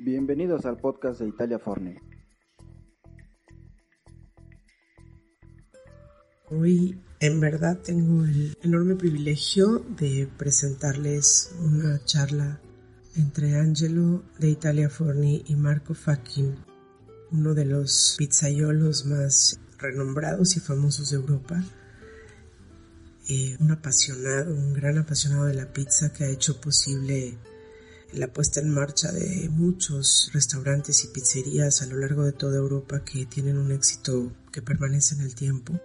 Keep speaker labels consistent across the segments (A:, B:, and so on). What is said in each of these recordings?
A: Bienvenidos al podcast de Italia Forni.
B: Hoy en verdad tengo el enorme privilegio de presentarles una charla entre Angelo de Italia Forni y Marco Fachin, uno de los pizzaiolos más renombrados y famosos de Europa. Eh, un apasionado, un gran apasionado de la pizza que ha hecho posible la puesta en marcha de muchos restaurantes y pizzerías a lo largo de toda Europa que tienen un éxito que permanece en el tiempo.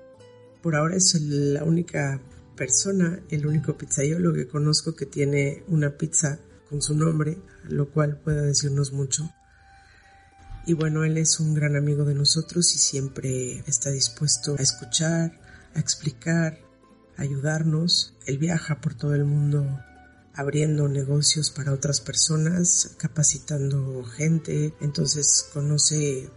B: Por ahora es la única persona, el único pizzaiolo que conozco que tiene una pizza con su nombre, lo cual puede decirnos mucho. Y bueno, él es un gran amigo de nosotros y siempre está dispuesto a escuchar, a explicar, a ayudarnos. Él viaja por todo el mundo abriendo negocios para otras personas, capacitando gente, entonces conoce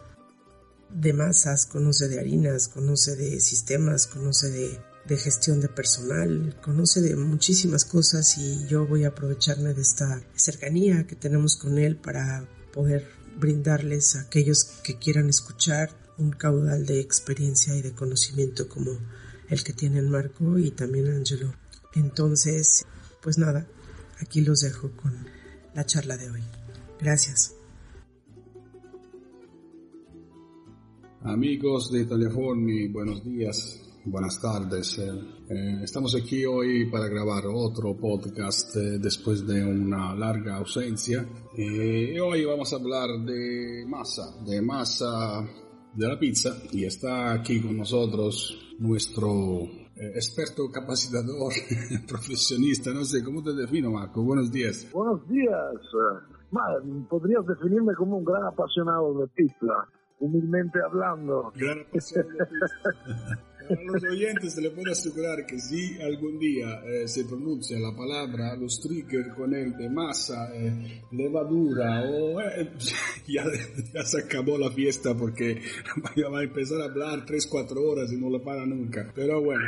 B: de masas, conoce de harinas, conoce de sistemas, conoce de, gestión de personal, conoce de muchísimas cosas y yo voy a aprovecharme de esta cercanía que tenemos con él para poder brindarles a aquellos que quieran escuchar un caudal de experiencia y de conocimiento como el que tienen Marco y también Angelo. Entonces, pues nada, aquí los dejo con la charla de hoy. Gracias.
C: Amigos de Italiaforni, buenos días, buenas tardes. Eh, eh, estamos aquí hoy para grabar otro podcast eh, después de una larga ausencia. hoy vamos a hablar de masa, de masa de la pizza. Y está aquí con nosotros nuestro experto capacitador, profesionista, no sé, ¿cómo te defino, Marco? Buenos días.
D: Buenos días. podrías definirme como un gran apasionado de pizza humilmente hablando.
C: Gran A los oyentes se le puedo asegurar que si algún día eh, se pronuncia la palabra, los triggers con él de masa, eh, levadura, o eh, ya, ya, se acabó la fiesta porque va a empezar a hablar 3-4 horas y no le para nunca. Pero bueno.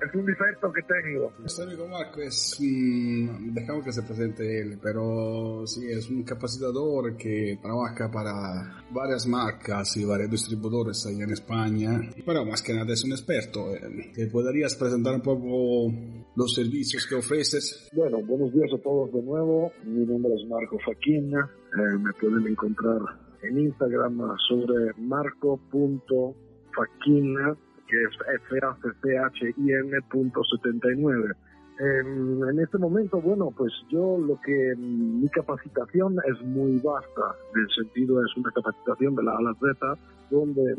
D: Es un defecto que tengo.
C: Amigo Marco es un, dejamos que se presente él, pero sí, es un capacitador que trabaja para varias marcas y varios distribuidores allá en España, pero más que nada es un experto. ¿Te podrías presentar un poco los servicios que ofreces?
D: Bueno, buenos días a todos de nuevo. Mi nombre es Marco Faquina. Eh, me pueden encontrar en Instagram sobre marco.faquina que es FACCHIN.79. En, en este momento, bueno, pues yo lo que mi capacitación es muy vasta, en el sentido es una capacitación de la A la Z, donde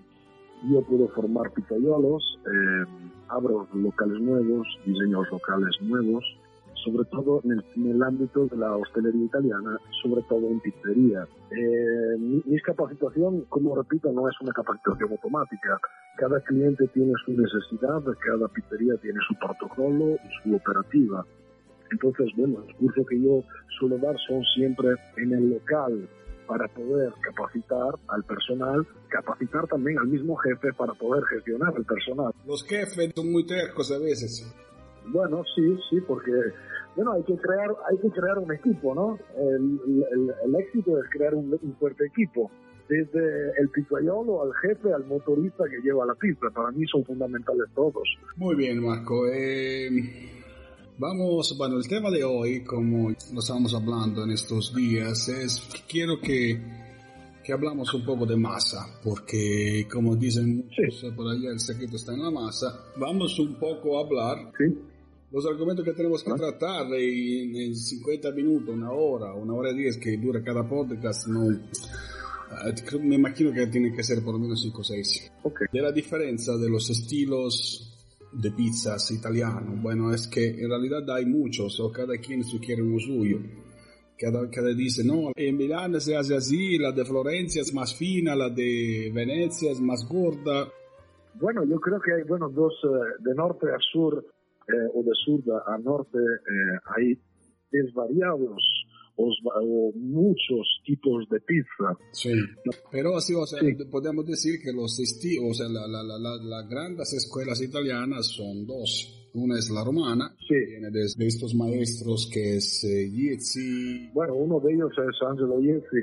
D: yo puedo formar pizzaiolos, eh, abro locales nuevos, diseños locales nuevos, sobre todo en el, ámbito de la hostelería italiana, sobre todo en pizzería. Eh, mi, capacitación, como repito, no es una capacitación automática. Cada cliente tiene su necesidad, cada pizzería tiene su protocolo y su operativa. Entonces, bueno, el curso que yo suelo dar son siempre en el local para poder capacitar al personal, capacitar también al mismo jefe para poder gestionar el personal.
C: Los jefes son muy tercos a veces.
D: Bueno, sí, sí, porque bueno, hay que crear, hay que crear un equipo, ¿no? El, éxito es crear un, fuerte equipo. Desde el pizzaiolo al jefe, al motorista que lleva la pizza. Para mí son fundamentales todos.
C: Muy bien, Marco. Eh, vamos, bueno, el tema de hoy, como lo estamos hablando en estos días, es quiero que que hablamos un poco de masa, porque como dicen muchos por allá, el secreto está en la masa. Vamos un poco a hablar
D: Sí.
C: Los argumentos que tenemos que tratar en, en 50 minutos, una hora, una hora y 10 que dura cada podcast, no, creo- me imagino que tiene que ser por lo menos 5 o 6.
D: Ok.
C: De la diferencia de los estilos de pizzas italianos, bueno, es que en realidad hay muchos, o cada quien sugiere uno suyo. Cada, cada dice, no, en Milán se hace así, la de Florencia es más fina, la de Venecia es más gorda.
D: Bueno, yo creo que hay bueno, dos, eh, de norte a sur o de sur a norte, eh, hay desvariados o, o muchos tipos de pizza.
C: Sí. Pero así, o sea,
D: Sí.
C: podemos decir que los estilos, o sea, la, la, la, la- las grandes escuelas italianas son dos. Una es la romana,
D: Sí.
C: que viene de, de estos maestros que es eh, Giezzi,
D: Bueno, uno de ellos es Angelo Iezzi,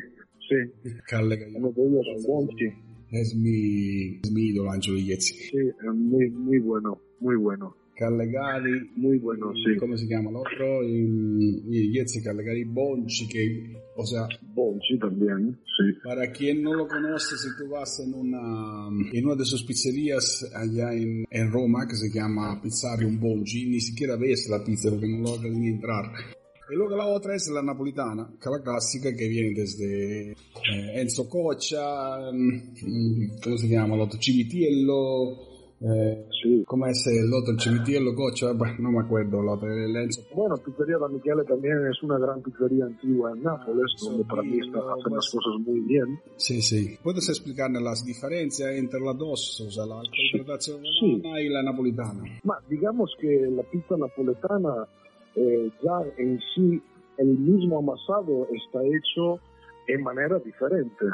D: sí, uno de ellos es Bonchi,
C: Es mi, es mi ídolo, Angelo Giezzi.
D: sí, muy, muy bueno, muy bueno,
C: Callegari,
D: muy bueno, sí.
C: ¿cómo se llama el otro? Y, y Giezzi, Callegari, Bonci, que, o sea,
D: Bonchi también, sí.
C: Para quien no lo conoce, si tú vas en una, en una de sus pizzerías allá en, en Roma, que se llama Pizzarium Bongi, ni siquiera ves la pizza porque no logras ni entrar. Y luego la otra es la napolitana, que es la clásica que viene desde eh, Enzo Coccia, mm, ¿cómo se llama? El otro Civitiello, eh,
D: Sí.
C: ¿cómo es el otro? El Civitiello Coccia, bueno, no me acuerdo, el otro, el Enzo
D: Bueno, Pizzería da Michele también es una gran pizzería antigua en Nápoles, donde para mí está, hacen las
C: pues-
D: cosas muy bien.
C: Sí, sí. ¿Puedes explicarme las diferencias entre las dos? O sea, la interpretación
D: Sí.
C: romana y la napolitana.
D: Ma digamos que la pizza napoletana eh, ya en sí, el mismo amasado está hecho en manera diferente.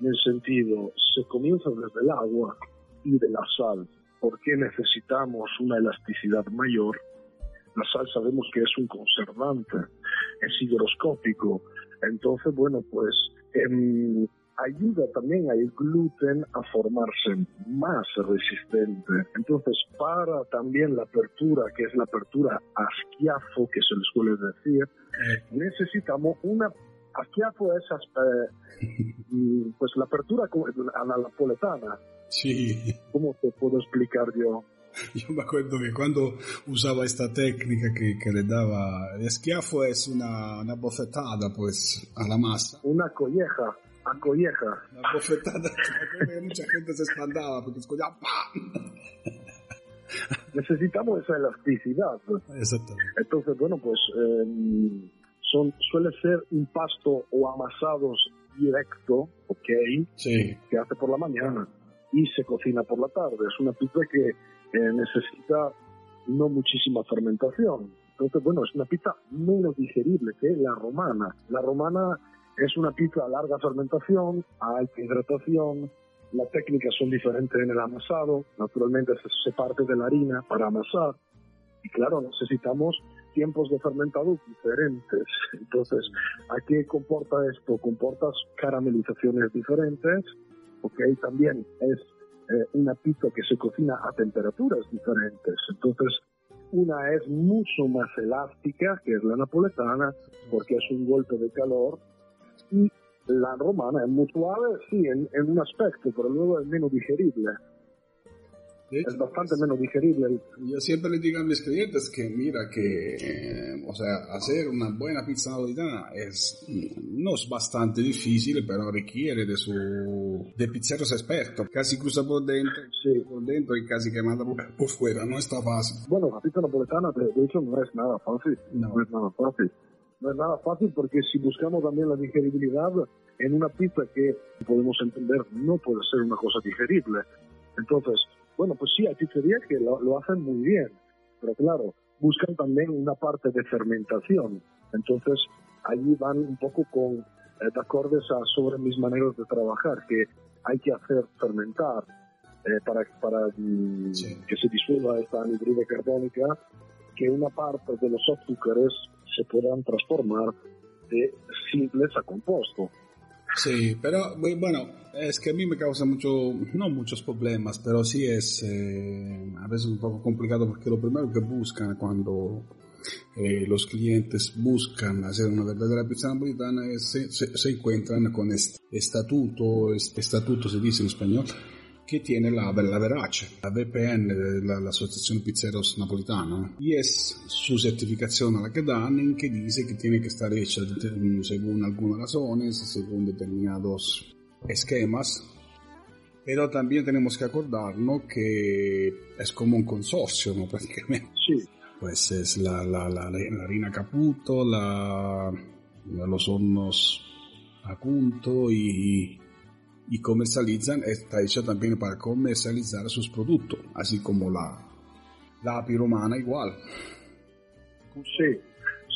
D: En el sentido, se comienza desde el agua y de la sal. ¿Por qué necesitamos una elasticidad mayor? La sal sabemos que es un conservante, es higroscópico. Entonces, bueno, pues em, ayuda también al gluten a formarse más resistente. Entonces, para también la apertura, que es la apertura a schiaffo, que se le suele decir, necesitamos una... A schiaffo es eh, pues la apertura a la napoletana.
C: Sí,
D: ¿Cómo te puedo explicar yo?
C: yo me acuerdo que cuando usaba esta técnica que, que le daba el schiaffo es una, una bofetada pues a la masa.
D: Una colleja, a colleja.
C: Una bofetada, mucha gente se espantaba porque escuchaba.
D: Necesitamos esa elasticidad.
C: Exactamente.
D: Entonces, bueno, pues eh, son, suele ser un pasto o amasados directo, ¿ok?
C: Sí,
D: Que hace por la mañana y se cocina por la tarde. Es una pizza que eh, necesita no muchísima fermentación. Entonces, bueno, es una pizza menos digerible que la romana. La romana es una pizza a larga fermentación, a alta hidratación. Las técnicas son diferentes en el amasado. Naturalmente se, se parte de la harina para amasar. Y claro, necesitamos tiempos de fermentado diferentes. Entonces, ¿a qué comporta esto? Comporta caramelizaciones diferentes, ¿ok? También es eh, una pizza que se cocina a temperaturas diferentes. Entonces, una es mucho más elástica, que es la napoletana, porque es un golpe de calor, y la romana es muy sí, en un aspecto, pero luego es menos digerible.
C: Hecho,
D: Es bastante menos digerible.
C: Yo siempre le digo a mis clientes que mira que, eh, o sea, hacer una buena pizza napolitana es, no es bastante difícil, pero requiere de su, de pizzeros expertos. Casi cruza por dentro,
D: Sí.
C: por dentro y casi que manda por, por fuera. No está fácil.
D: Bueno, la pizza napoletana, de, de hecho, no es nada fácil.
C: No.
D: No es nada fácil. No es nada fácil porque si buscamos también la digeribilidad en una pizza que podemos entender no puede ser una cosa digerible. Entonces, bueno, pues sí, hay pizzerías que lo, lo hacen muy bien, pero claro, buscan también una parte de fermentación. Entonces, allí van un poco con eh, de acordes a sobre mis maneras de trabajar, que hay que hacer fermentar eh, para, para mm,
C: Sí.
D: que se disuelva esta anhidrida carbónica, que una parte de los azúcares se puedan transformar de simples a compuesto.
C: Sí, pero bu- bueno, es que a mí me causa mucho, no muchos problemas, pero sí es eh, a veces un poco complicado porque lo primero que buscan cuando eh, los clientes buscan hacer una verdadera pizza napolitana se, se, se encuentran con este estatuto, estatuto se dice en español, que tiene la, la Verace, la VPN, la, la, Asociación Pizzeros Napolitana, y es su certificación a la que dan en que dice que tiene que estar hecha según algunas razones, según determinados esquemas, pero también tenemos que acordarnos que es como un consorcio, ¿no? Prácticamente.
D: Sí.
C: Pues es la, la, la, la harina Caputo, la, los hornos Acunto y, y comercializan, está hecha también para comercializar sus productos, así como la, la piromana igual.
D: Sí,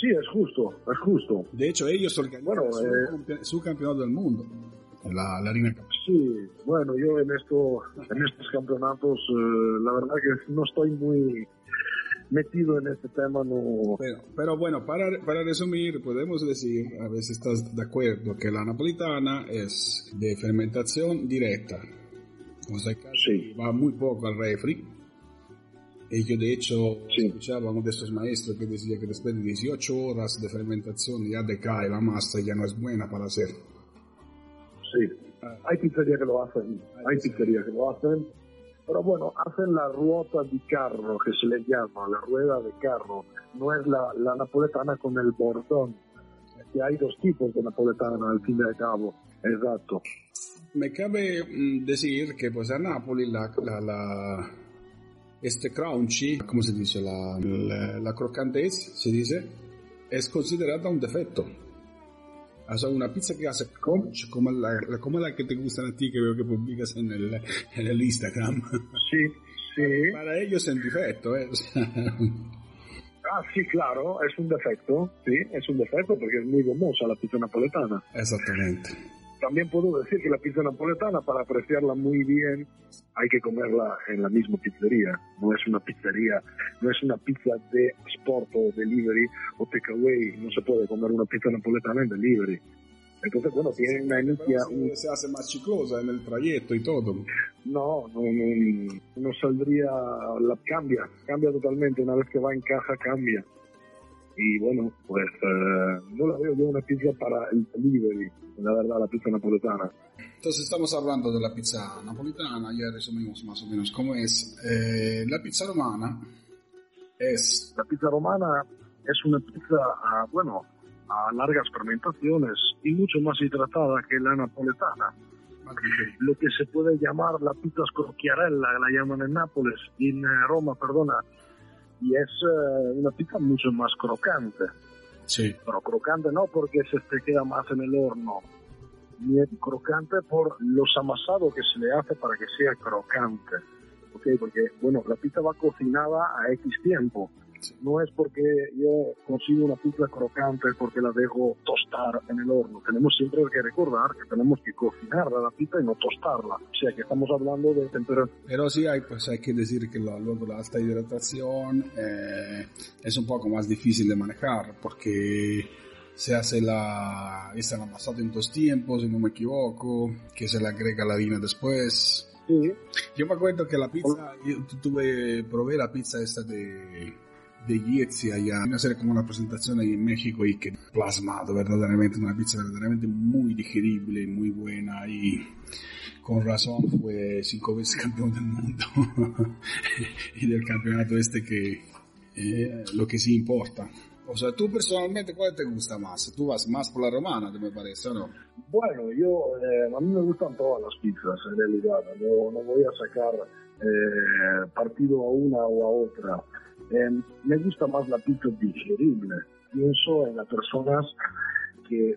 D: sí, es justo, es justo.
C: De hecho, ellos organizan bueno, su, eh, su campeonato del mundo la, la harina
D: Sí, bueno, yo en esto, en estos campeonatos, eh, la verdad que no estoy muy metido en este tema, no.
C: Pero, pero bueno, para, para resumir, podemos decir, a ver si estás de acuerdo, que la napolitana es de fermentación directa. O sea, que
D: sí.
C: va muy poco al refri. Y yo de hecho
D: sí.
C: escuchaba uno de estos maestros que decía que después de 18 horas de fermentación ya decae la masa y ya no es buena para hacer.
D: Sí, hay pizzerías que lo hacen, hay pizzerías que lo hacen, pero bueno, hacen la ruota de carro, que se le llama, la rueda de carro, no es la, la napoletana con el bordón, que hay dos tipos de napoletana al fin y al cabo, exacto.
C: Me cabe decir que pues a Napoli la, la, la este crunchy, ¿cómo se dice? La, la, la croccantez, se dice, es considerada un defecto. Una pizza que hace crunch, como la, como la que te gustan a ti, que veo que publicas en el, en el Instagram.
D: Sí, sí.
C: Para ellos es un defecto, ¿eh?
D: Ah, sí, claro, es un defecto, sí, es un defecto porque es muy gomosa la pizza napoletana.
C: Exactamente.
D: También puedo decir que la pizza napoletana, para apreciarla muy bien, hay que comerla en la misma pizzería. No es una pizzería, no es una pizza de sport o delivery o takeaway. No se puede comer una pizza napoletana en delivery. Entonces, bueno, tiene una inicia...
C: Un... Se hace más chiclosa en el trayecto y todo.
D: No, no, no, no saldría... La, cambia, cambia totalmente. Una vez que va en caja, cambia. Y bueno, pues eh, no la veo yo una pizza para el delivery, la verdad, la pizza napoletana.
C: Entonces estamos hablando de la pizza napolitana, ya resumimos más o menos cómo es. Eh, la pizza romana es...
D: La pizza romana es una pizza, a, bueno, a largas fermentaciones y mucho más hidratada que la napoletana. Lo que se puede llamar la pizza scrocchiarella, la llaman en Nápoles, en Roma, perdona, y es uh, una pizza mucho más crocante.
C: Sí.
D: Pero crocante no porque se te queda más en el horno, ni es crocante por los amasados que se le hace para que sea crocante. ¿Okay? Porque, bueno, la pizza va cocinada a X tiempo. No es porque yo consigo una pizza crocante porque la dejo tostar en el horno. Tenemos siempre que recordar que tenemos que cocinar la pizza y no tostarla. O sea que estamos hablando de temperatura.
C: Pero sí hay, pues hay que decir que la, luego la alta hidratación eh, es un poco más difícil de manejar porque se hace la, es el amasado en dos tiempos, si no me equivoco, que se le agrega la harina después.
D: Sí.
C: Yo me acuerdo que la pizza, yo tuve, probé la pizza esta de de Yezzi allá, a hacer como una presentación ahí en México y que plasmado verdaderamente, una pizza verdaderamente muy digerible, muy buena y con razón fue cinco veces campeón del mundo y del campeonato este que eh, lo que sí importa. O sea, tú personalmente, ¿cuál te gusta más? Tú vas más por la romana, me parece, ¿o no?
D: Bueno, yo, eh, a mí me gustan todas las pizzas, en realidad. No, no voy a sacar eh, partido a una o a otra. Eh, me gusta más la pizza digerible. Pienso en las personas que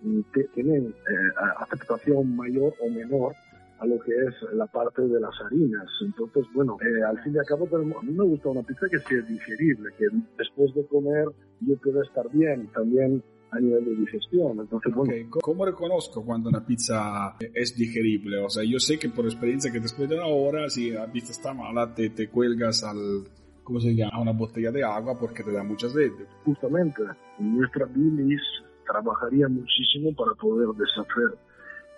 D: tienen eh, aceptación mayor o menor a lo que es la parte de las harinas. Entonces, bueno, eh, al fin y al cabo, a mí me gusta una pizza que sea digerible, que después de comer yo pueda estar bien también a nivel de digestión. Entonces, bueno.
C: Okay. ¿Cómo reconozco cuando una pizza es digerible? O sea, yo sé que por experiencia que después de una hora, si la pizza está mala, te, te cuelgas al ¿cómo se llama? Una botella de agua porque te da mucha sed.
D: Justamente, nuestra bilis trabajaría muchísimo para poder deshacer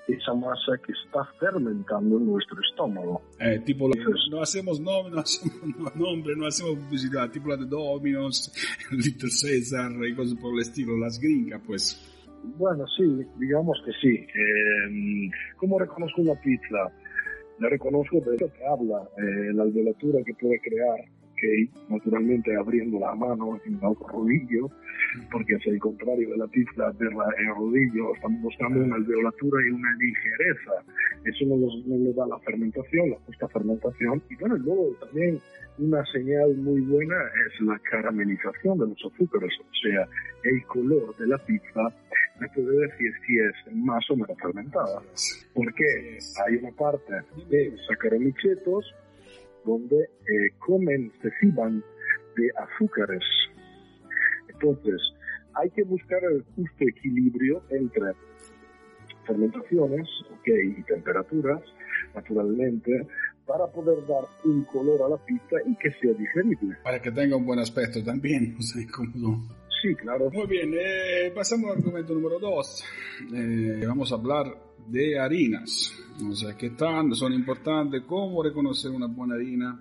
D: esa masa que está fermentando en nuestro estómago.
C: Eh, tipo, no hacemos nombre, no hacemos nombre, no hacemos publicidad, tipo la de Domino's, Little Caesar y cosas por el estilo, las gringas, pues.
D: Bueno, sí, digamos que sí. Eh, ¿Cómo reconozco una pizza? La reconozco de lo que habla, eh, la alveolatura que puede crear, que naturalmente abriendo la mano en el rodillo, porque es el contrario de la pizza, verla en el rodillo, estamos buscando una alveolatura y una ligereza. Eso nos, nos da la fermentación, la justa fermentación. Y bueno, luego también una señal muy buena es la caramelización de los azúcares, o sea, el color de la pizza me puede decir si es más o menos fermentada. Porque hay una parte de saccharomycetos donde eh, comen, se fiban de azúcares. Entonces, hay que buscar el justo equilibrio entre fermentaciones okay, y temperaturas, naturalmente, para poder dar un color a la pizza y que sea digerible.
C: Para que tenga un buen aspecto también, o sea, como
D: Sí, claro.
C: Muy bien, eh, pasamos al argumento número dos. Eh, vamos a hablar de harinas. O sea, qué tan son importantes, cómo reconocer una buena harina,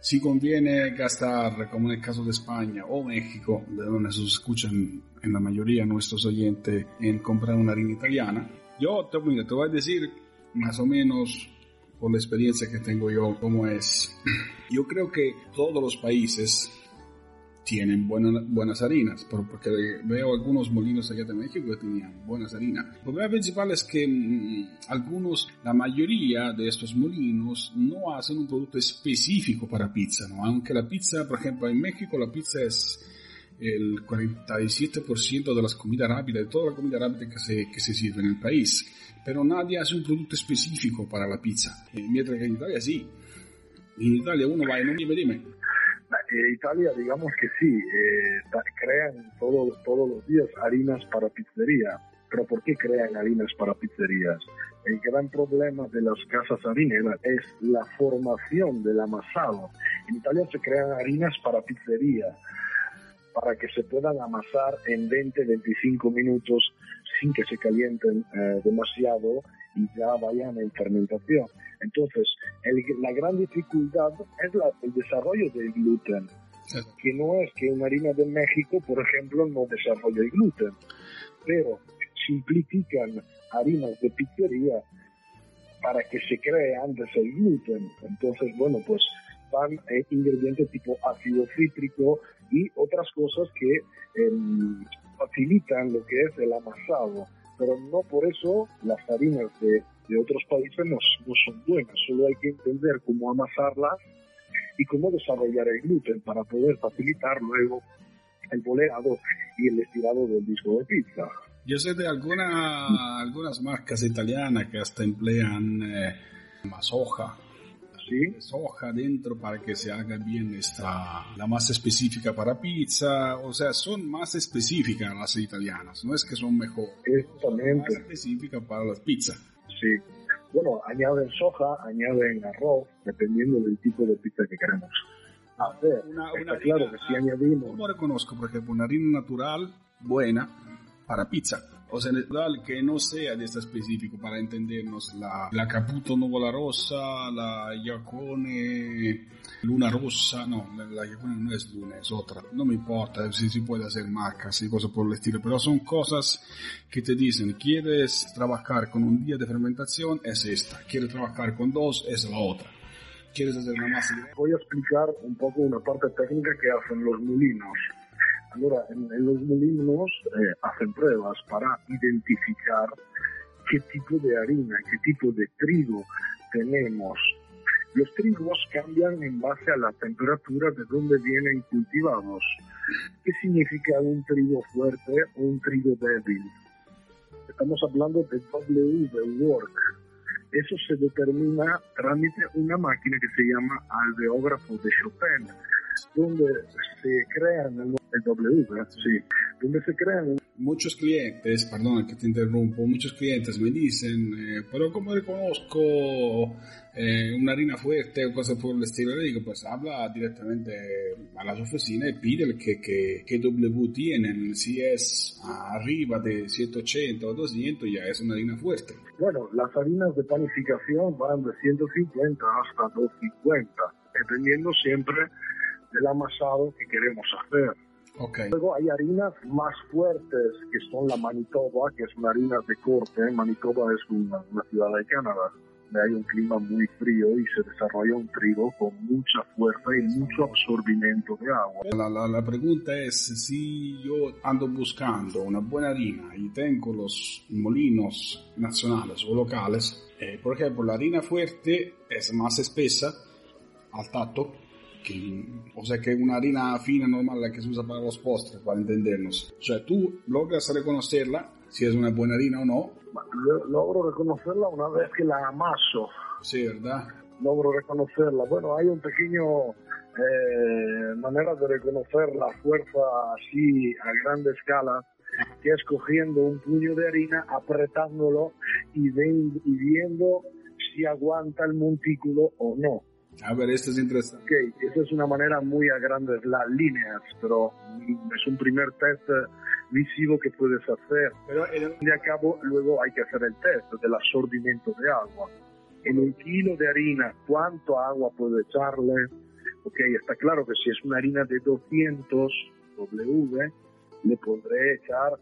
C: si conviene gastar, como en el caso de España o México, de donde se escuchan en la mayoría nuestros oyentes, en comprar una harina italiana. Yo te, mira, te voy a decir más o menos por la experiencia que tengo yo cómo es. Yo creo que todos los países tienen buenas, buenas harinas, porque veo algunos molinos allá de México que tenían buenas harinas. El problema principal es que mm, algunos, la mayoría de estos molinos no hacen un producto específico para pizza, ¿no? aunque la pizza, por ejemplo, en México la pizza es el 47% de las comidas rápidas, de toda la comida rápida que se, que se sirve en el país. Pero nadie hace un producto específico para la pizza. Mientras que en Italia sí. En Italia uno va y no dime, dime
D: Italia, digamos que sí, eh, crean todo, todos los días harinas para pizzería. Pero ¿por qué crean harinas para pizzerías? El gran problema de las casas harineras es la formación del amasado. En Italia se crean harinas para pizzería, para que se puedan amasar en 20-25 minutos sin que se calienten eh, demasiado y ya vayan en fermentación. Entonces, la gran dificultad es el desarrollo del gluten, que no es que una harina de México, por ejemplo, no desarrolle el gluten, pero simplifican harinas de pizzería para que se cree antes el gluten. Entonces, bueno, pues van eh, ingredientes tipo ácido cítrico y otras cosas que em, facilitan lo que es el amasado, pero no por eso las harinas de de otros países no, son buenas, solo hay que entender cómo amasarlas y cómo desarrollar el gluten para poder facilitar luego el boleado y el estirado del disco de pizza.
C: Yo sé de alguna, algunas marcas italianas que hasta emplean eh, más soja.
D: ¿Sí?
C: Soja dentro para que se haga bien esta, la masa específica para pizza. O sea, son más específicas las italianas. No es que son mejor.
D: Exactamente.
C: Más específicas para las pizzas.
D: Sí. Bueno, añaden soja, añaden arroz, dependiendo del tipo de pizza que queremos hacer. Una, claro que si añadimos...
C: ¿Cómo reconozco, por ejemplo, una harina natural buena para pizza? O sea, natural que no sea de esta específico para entendernos la, la Caputo Nuvola Rosa, la Iacone Luna Rosa, no, la Iacone no es Luna, es otra. No me importa si se puede hacer marcas y cosas por el estilo, pero son cosas que te dicen, quieres trabajar con un día de fermentación, es esta. Quieres trabajar con dos, es la otra. ¿Quieres hacer una masa?
D: Voy a explicar un poco una parte técnica que hacen los molinos Ahora, en, los molinos eh, hacen pruebas para identificar qué tipo de harina, qué tipo de trigo tenemos. Los trigos cambian en base a la temperatura de donde vienen cultivados. ¿Qué significa un trigo fuerte o un trigo débil? Estamos hablando de W work. Eso se determina trámite una máquina que se llama alveógrafo de Chopin donde se crean el, W, sí, donde se crean
C: muchos clientes, perdón que te interrumpo, muchos clientes me dicen, eh, pero ¿cómo reconozco eh, una harina fuerte o cosas por el estilo? Le digo, pues habla directamente a las oficinas y pide que, que, que W tienen, si es arriba de 180 o 200 ya es una harina fuerte.
D: Bueno, las harinas de panificación van de 150 hasta 250, dependiendo siempre del amasado que queremos hacer.
C: Okay.
D: Luego hay harinas más fuertes que son la Manitoba, que es una harina de corte. Manitoba es una, una ciudad de Canadá hay un clima muy frío y se desarrolla un trigo con mucha fuerza y mucho absorbimiento de agua.
C: La, la, la, pregunta es si yo ando buscando una buena harina y tengo los molinos nacionales o locales, eh, por ejemplo, la harina fuerte es más espesa al tacto que, o sea que una harina fina normal la que se usa para los postres, para entendernos. O sea, tú logras reconocerla si es una buena harina o no.
D: Logro reconocerla una vez que la amaso.
C: Sí, ¿verdad?
D: Logro reconocerla. Bueno, hay un pequeño eh, manera de reconocer la fuerza así a gran escala que es cogiendo un puño de harina, apretándolo y, ven, y viendo si aguanta el montículo o no.
C: A ver, esto es interesante.
D: Ok, esa es una manera muy a grandes las líneas, pero es un primer test visivo que puedes hacer. Pero fin y al cabo, luego hay que hacer el test del absorbimiento de agua. En un kilo de harina, ¿cuánto agua puedo echarle? Ok, está claro que si es una harina de 200 W, le podré echar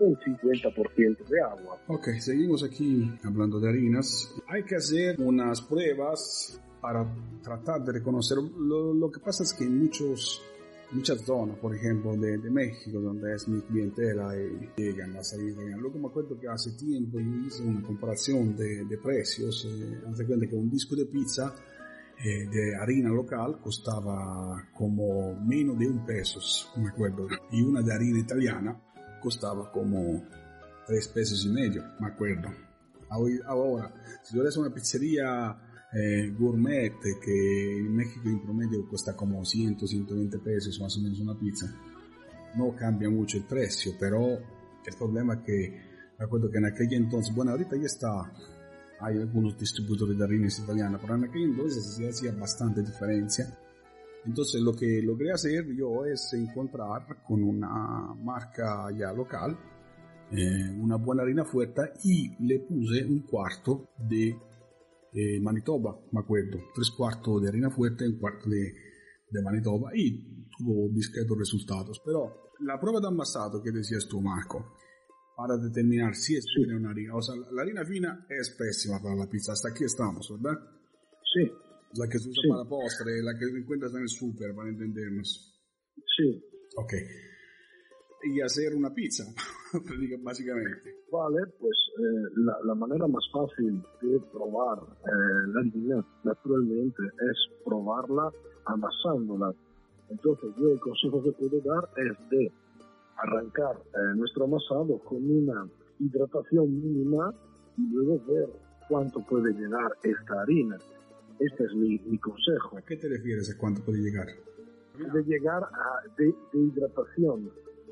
D: un 50% de agua.
C: Ok, seguimos aquí hablando de harinas. Hay que hacer unas pruebas para tratar de reconocer. Lo, lo, que pasa es que en muchos, muchas zonas, por ejemplo, de, de México, donde es mi clientela y llegan las harinas. Luego me acuerdo que hace tiempo yo hice una comparación de, de precios. Eh, hace cuenta que un disco de pizza eh, de harina local costaba como menos de un peso, me acuerdo, y una de harina italiana costaba como tres pesos y medio, me acuerdo. Ahora, si tú eres una pizzería eh, gourmet que en México en promedio cuesta como 100, 120 pesos más o menos una pizza, no cambia mucho el precio, pero el problema es que me acuerdo que en aquel entonces, bueno, ahorita ya está, hay algunos distribuidores de harinas italianas, pero en aquel entonces sí hacía bastante diferencia. Entonces lo que logré hacer yo es encontrar con una marca ya local eh, una buena harina fuerte y le puse un cuarto de eh, Manitoba, me acuerdo, tres cuartos de harina fuerte y un cuarto de, de Manitoba y tuvo discretos resultados. Pero la prueba de amasado que decías tú, Marco, para determinar si es fina una harina, o sea, la harina fina es pésima para la pizza, hasta aquí estamos, ¿verdad?
D: Sí.
C: La que se usa
D: Sí.
C: para postre, la que encuentras en el súper, para entendernos.
D: Sí.
C: Ok. Y hacer una pizza, básicamente.
D: Vale, pues eh, la, la manera más fácil de probar eh, la harina, naturalmente, es probarla amasándola. Entonces, yo el consejo que puedo dar es de arrancar eh, nuestro amasado con una hidratación mínima y luego ver cuánto puede llegar esta harina. Este es mi, mi consejo.
C: ¿A qué te refieres a cuánto puede llegar?
D: de llegar a de, de hidratación.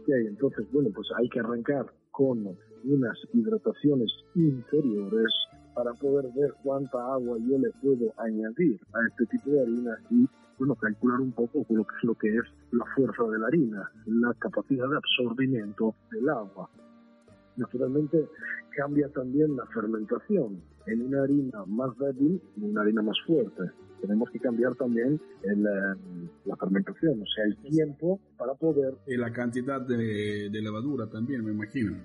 D: Entonces, bueno, pues hay que arrancar con unas hidrataciones inferiores para poder ver cuánta agua yo le puedo añadir a este tipo de harina y, bueno, calcular un poco lo que, lo que es la fuerza de la harina, la capacidad de absorbimiento del agua. Naturalmente cambia también la fermentación en una harina más débil y una harina más fuerte. Tenemos que cambiar también el, eh, la fermentación, o sea, el tiempo para poder
C: Y la cantidad de, de levadura también, me imagino.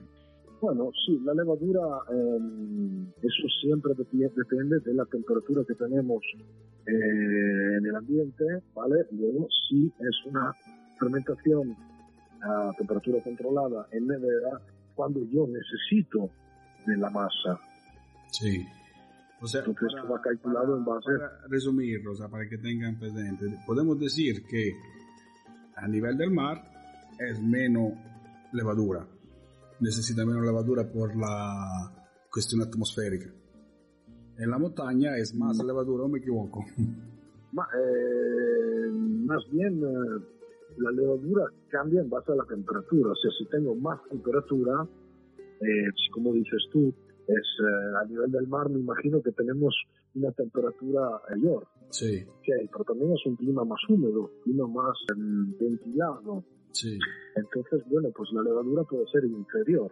D: Bueno, sí, la levadura, eh, eso siempre depende de la temperatura que tenemos eh, en el ambiente, ¿vale? Luego, si es una fermentación a temperatura controlada en nevera, cuando yo necesito de la masa.
C: Sí. O sea,
D: Entonces, esto va calculado en base-
C: para resumir, o sea, para que tengan presente, podemos decir que a nivel del mar es menos levadura. Necesita menos levadura por la cuestión atmosférica. En la montaña es más levadura, ¿o me equivoco?
D: Ma- eh, más bien, eh, la levadura cambia en base a la temperatura. O sea, si tengo más temperatura, eh, como dices tú, es eh, a nivel del mar, me imagino que tenemos una temperatura mayor.
C: Sí.
D: Okay, pero también es un clima más húmedo, clima más em, ventilado.
C: Sí.
D: Entonces, bueno, pues la levadura puede ser inferior.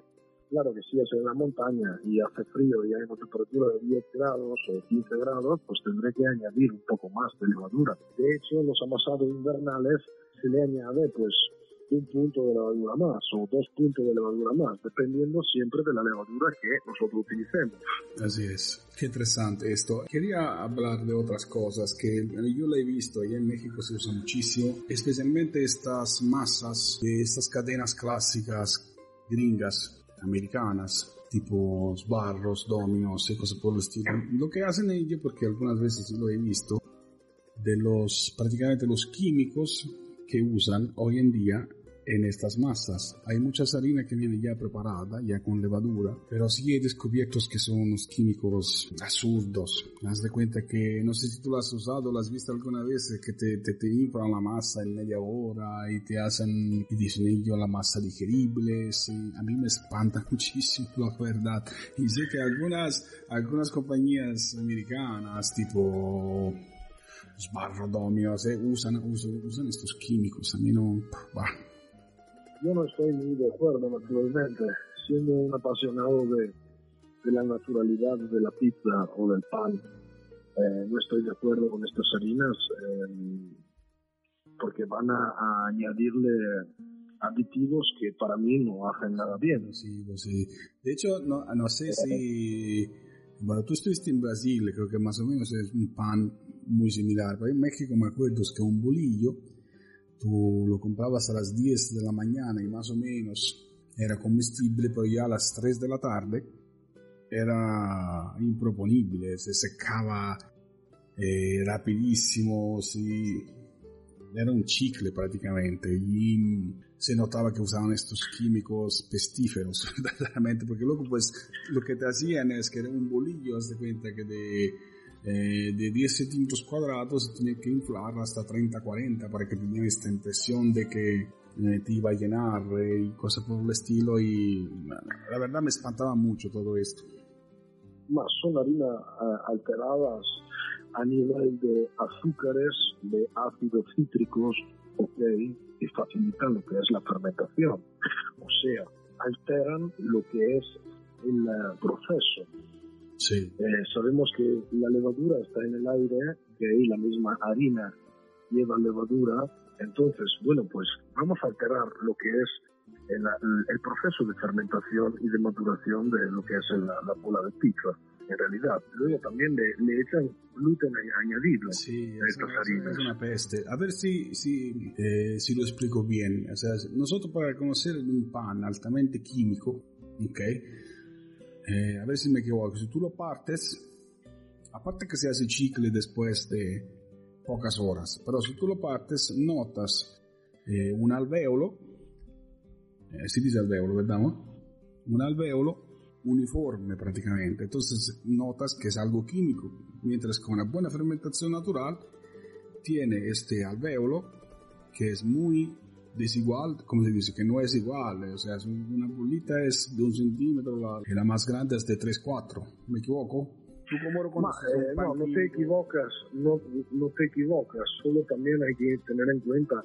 D: Claro que si es en la montaña y hace frío y hay una temperatura de 10 grados o 15 grados, pues tendré que añadir un poco más de levadura. De hecho, los amasados invernales se le añade pues un punto de levadura más o dos puntos de levadura más, dependiendo siempre de la levadura que nosotros utilicemos.
C: Así es. Qué interesante esto. Quería hablar de otras cosas que yo lo he visto y en México se usa muchísimo, especialmente estas masas de estas cadenas clásicas gringas americanas, tipo barros, dominos y cosas por el estilo. Lo que hacen ellos, porque algunas veces lo he visto, de los prácticamente los químicos que usan hoy en día en estas masas. Hay muchas harinas que vienen ya preparadas, ya con levadura, pero sí he descubierto que son unos químicos absurdos. Haz de cuenta que, no sé si tú lo has usado, lo has visto alguna vez, que te, te, te inflan la masa en media hora y te hacen, y dicen ellos, la masa digerible. Sí, a mí me espanta muchísimo, la verdad. Y sé que algunas, algunas compañías americanas, tipo Sbarrodomios, eh, usan, usan, usan estos químicos. A mí no, bah,
D: yo no estoy muy de acuerdo, naturalmente, siendo un apasionado de, de la naturalidad de la pizza o del pan. Eh, no estoy de acuerdo con estas harinas eh, porque van a, a, añadirle aditivos que para mí no hacen nada bien.
C: Sí, pues sí. De hecho, no, no sé si... Bueno, tú estuviste en Brasil, creo que más o menos es un pan muy similar. Pero en México me acuerdo que un bolillo tú lo comprabas a las 10 de la mañana y más o menos era comestible, pero ya a las 3 de la tarde era improponible, se secaba eh, rapidísimo, sí, era un chicle prácticamente y se notaba que usaban estos químicos pestíferos verdaderamente, porque luego pues lo que te hacían es que era un bolillo, haz de cuenta que de eh, de 10 centímetros cuadrados se tenía que inflar hasta 30, 40 para que tenía esta impresión de que eh, te iba a llenar eh, y cosas por el estilo y la verdad me espantaba mucho todo esto.
D: Más son harinas alteradas a nivel de azúcares, de ácidos cítricos, ok, y facilitan lo que es la fermentación. O sea, alteran lo que es el proceso
C: Sí.
D: Eh, sabemos que la levadura está en el aire, que ahí la misma harina lleva levadura. Entonces, bueno, pues vamos a alterar lo que es el, el proceso de fermentación y de maduración de lo que es la, la bola de pizza en realidad. Luego también le, le echan gluten añadido
C: sí,
D: a estas harinas.
C: Es una peste. A ver si, si, eh, si lo explico bien. O sea, nosotros para conocer un pan altamente químico, ¿ok? Eh, a ver si me equivoco, si tú lo partes, aparte que se hace chicle después de pocas horas, pero si tú lo partes, notas eh, un alveolo, eh, si dice alveolo, ¿verdad? Un alveolo uniforme prácticamente, entonces notas que es algo químico, mientras que una buena fermentación natural tiene este alveolo que es muy desigual, como se dice, que no es igual, o sea, una bolita es de un centímetro, la, la más grande es de 3, 4, ¿me equivoco?
D: ¿Tú cómo lo conoces? Eh, no, no te equivocas, no, no te equivocas, solo también hay que tener en cuenta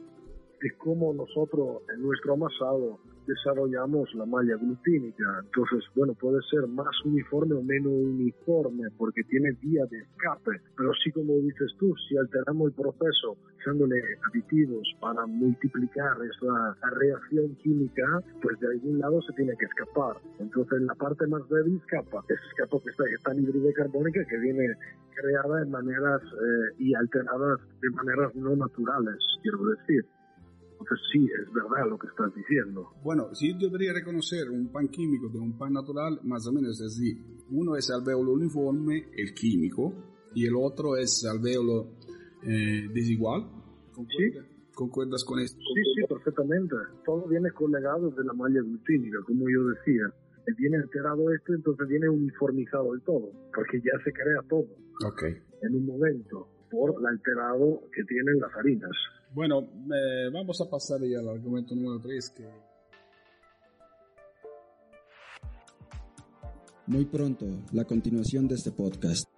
D: de cómo nosotros en nuestro amasado desarrollamos la malla glutínica. Entonces, bueno, puede ser más uniforme o menos uniforme porque tiene vía de escape. Pero sí, como dices tú, si alteramos el proceso echándole aditivos para multiplicar esa reacción química, pues de algún lado se tiene que escapar. Entonces, la parte más débil escapa. Es escapa que está, está libre carbónica que viene creada de maneras eh, y alteradas de maneras no naturales, quiero decir. Entonces sí, es verdad lo que estás diciendo.
C: Bueno, si yo debería reconocer un pan químico de un pan natural, más o menos es así. Uno es alveolo uniforme, el químico, y el otro es alveolo eh, desigual.
D: ¿Concuerdas?
C: ¿Sí? ¿Concuerdas con esto?
D: Sí, sí, perfectamente. Todo viene colgado de la malla glutínica, como yo decía. Viene alterado esto, entonces viene uniformizado el todo, porque ya se crea todo.
C: Ok.
D: En un momento por el alterado que tienen las harinas.
C: Bueno, eh, vamos a pasar ya al argumento número 3 que
A: Muy pronto, la continuación de este podcast.